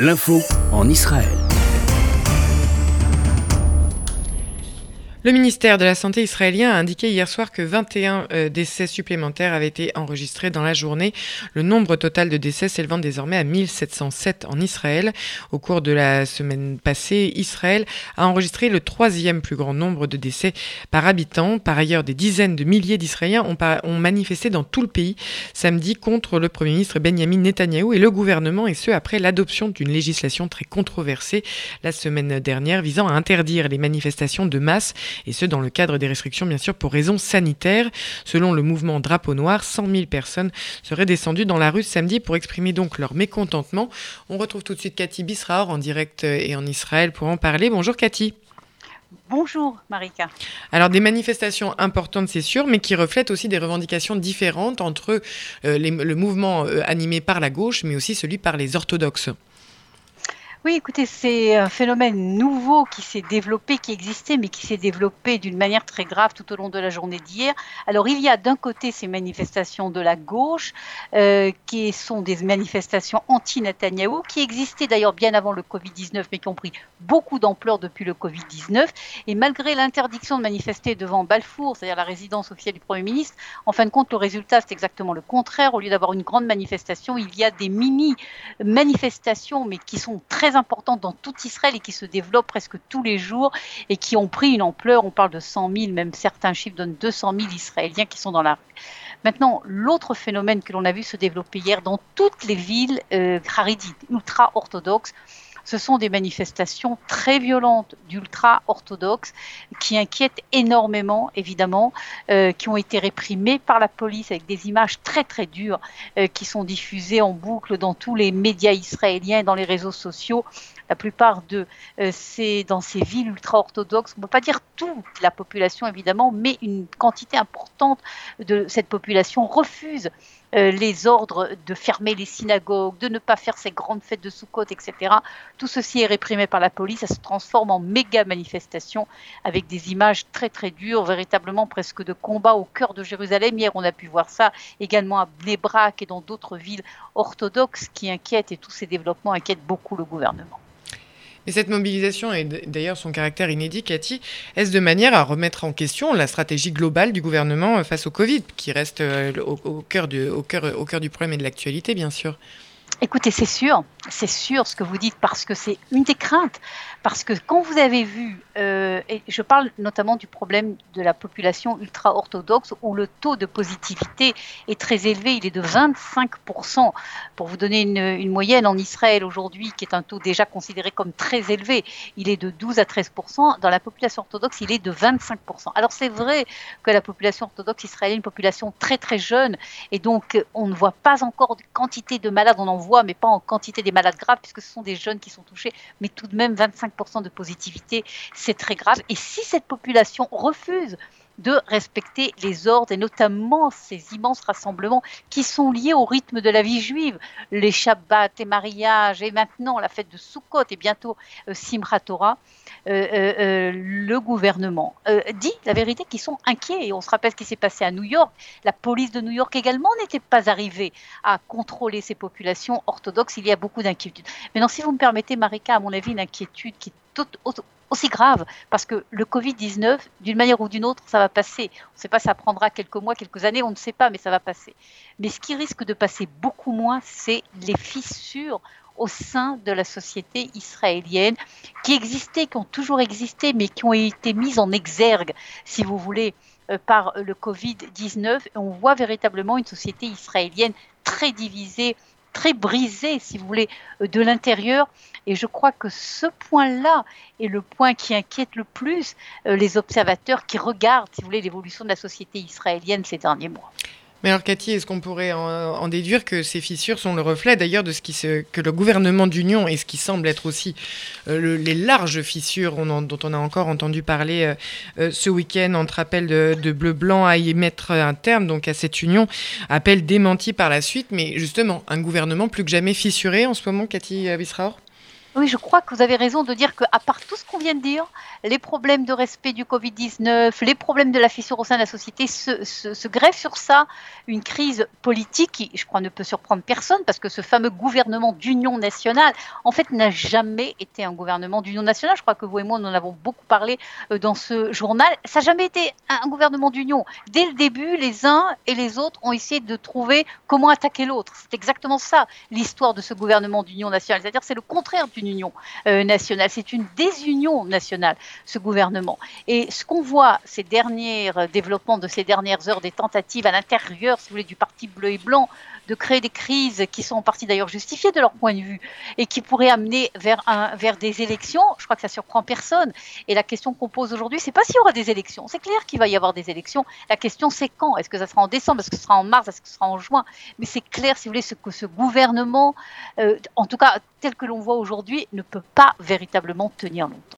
L'info en Israël. Le ministère de la Santé israélien a indiqué hier soir que 21 euh, décès supplémentaires avaient été enregistrés dans la journée, le nombre total de décès s'élevant désormais à 1707 en Israël. Au cours de la semaine passée, Israël a enregistré le troisième plus grand nombre de décès par habitant. Par ailleurs, des dizaines de milliers d'Israéliens ont, manifesté dans tout le pays samedi contre le Premier ministre Benjamin Netanyahou et le gouvernement, et ce après l'adoption d'une législation très controversée la semaine dernière visant à interdire les manifestations de masse et ce dans le cadre des restrictions bien sûr pour raisons sanitaires. Selon le mouvement Drapeau Noir, 100 000 personnes seraient descendues dans la rue samedi pour exprimer donc leur mécontentement. On retrouve tout de suite Cathy Bisraor en direct et en Israël pour en parler. Bonjour Cathy. Bonjour Marika. Alors des manifestations importantes c'est sûr, mais qui reflètent aussi des revendications différentes entre euh, le mouvement euh, animé par la gauche, mais aussi celui par les orthodoxes. Oui, écoutez, c'est un phénomène nouveau qui s'est développé, qui existait, mais qui s'est développé d'une manière très grave tout au long de la journée d'hier. Alors, il y a d'un côté ces manifestations de la gauche, euh, qui sont des manifestations anti-Netanyahou, qui existaient d'ailleurs bien avant le Covid-19, mais qui ont pris beaucoup d'ampleur depuis le Covid-19. Et malgré l'interdiction de manifester devant Balfour, c'est-à-dire la résidence officielle du Premier ministre, en fin de compte, le résultat, c'est exactement le contraire. Au lieu d'avoir une grande manifestation, il y a des mini-manifestations, mais qui sont très importantes dans tout Israël et qui se développent presque tous les jours et qui ont pris une ampleur. On parle de 100 000, même certains chiffres donnent 200 000 Israéliens qui sont dans la rue. Maintenant, l'autre phénomène que l'on a vu se développer hier dans toutes les villes euh, ultra-orthodoxes, ce sont des manifestations très violentes d'ultra-orthodoxes qui inquiètent énormément, évidemment, euh, qui ont été réprimées par la police avec des images très très dures euh, qui sont diffusées en boucle dans tous les médias israéliens dans les réseaux sociaux. La plupart de euh, ces, dans ces villes ultra-orthodoxes, on ne peut pas dire toute la population évidemment, mais une quantité importante de cette population refuse les ordres de fermer les synagogues, de ne pas faire ces grandes fêtes de Sukkot, etc. Tout ceci est réprimé par la police, ça se transforme en méga manifestation avec des images très très dures, véritablement presque de combat au cœur de Jérusalem. Hier, on a pu voir ça également à Bnebrak et dans d'autres villes orthodoxes qui inquiètent et tous ces développements inquiètent beaucoup le gouvernement. Et cette mobilisation et d'ailleurs son caractère inédit, Cathy, est-ce de manière à remettre en question la stratégie globale du gouvernement euh, face au Covid, qui reste euh, au, au cœur du problème et de l'actualité, bien sûr? Écoutez, c'est sûr, c'est sûr ce que vous dites parce que c'est une des craintes. Parce que quand vous avez vu, euh, et je parle notamment du problème de la population ultra-orthodoxe où le taux de positivité est très élevé, il est de 25%. Pour vous donner une, une moyenne en Israël aujourd'hui, qui est un taux déjà considéré comme très élevé, il est de 12 à 13%. Dans la population orthodoxe, il est de 25%. Alors c'est vrai que la population orthodoxe israélienne est une population très très jeune et donc on ne voit pas encore de quantité de malades, on en mais pas en quantité des malades graves puisque ce sont des jeunes qui sont touchés, mais tout de même 25% de positivité, c'est très grave. Et si cette population refuse de respecter les ordres et notamment ces immenses rassemblements qui sont liés au rythme de la vie juive, les Shabbats et mariages et maintenant la fête de Sukkot et bientôt euh, Torah, euh, euh, le gouvernement dit la vérité qu'ils sont inquiets et on se rappelle ce qui s'est passé à New York. La police de New York également n'était pas arrivée à contrôler ces populations orthodoxes. Il y a beaucoup d'inquiétudes. Maintenant, si vous me permettez, Marika, à mon avis, une inquiétude qui est aussi grave, parce que le Covid-19, d'une manière ou d'une autre, ça va passer. On ne sait pas, ça prendra quelques mois, quelques années, on ne sait pas, mais ça va passer. Mais ce qui risque de passer beaucoup moins, c'est les fissures au sein de la société israélienne qui existaient, qui ont toujours existé, mais qui ont été mises en exergue, si vous voulez, euh, par le Covid-19. On voit véritablement une société israélienne très divisée, très brisée, si vous voulez, euh, de l'intérieur. Et je crois que ce point-là est le point qui inquiète le plus euh, les observateurs qui regardent, si vous voulez, l'évolution de la société israélienne ces derniers mois. Mais alors Cathy, est-ce qu'on pourrait en, déduire que ces fissures sont le reflet d'ailleurs de ce que le gouvernement d'union et ce qui semble être aussi euh, les larges fissures dont on a encore entendu parler euh, euh, ce week-end entre appel de, bleu-blanc à y mettre un terme, donc à cette union, appel démenti par la suite, mais justement un gouvernement plus que jamais fissuré en ce moment, Cathy Bisraor Oui, je crois que vous avez raison de dire qu'à part tout ce qu'on vient de dire, les problèmes de respect du Covid-19, les problèmes de la fissure au sein de la société, se, se, greffent sur ça une crise politique qui, je crois, ne peut surprendre personne parce que ce fameux gouvernement d'union nationale, en fait, n'a jamais été un gouvernement d'union nationale. Je crois que vous et moi, nous en avons beaucoup parlé euh, dans ce journal. Ça n'a jamais été un gouvernement d'union. Dès le début, les uns et les autres ont essayé de trouver comment attaquer l'autre. C'est exactement ça, l'histoire de ce gouvernement d'union nationale. C'est-à-dire, c'est le contraire d'une union euh, nationale. C'est une désunion nationale, ce gouvernement. Et ce qu'on voit, ces derniers euh, développements de ces dernières heures, des tentatives à l'intérieur, si vous voulez, du parti bleu et blanc, de créer des crises qui sont en partie d'ailleurs justifiées de leur point de vue et qui pourraient amener vers, un, vers des élections, je crois que ça surprend personne. Et la question qu'on pose aujourd'hui, c'est pas s'il y aura des élections. C'est clair qu'il va y avoir des élections. La question, c'est quand? Est-ce que ça sera en décembre? Est-ce que ce sera en mars? Est-ce que ce sera en juin? Mais c'est clair, si vous voulez, ce, que ce gouvernement, euh, en tout cas tel que l'on voit ne peut pas véritablement tenir longtemps.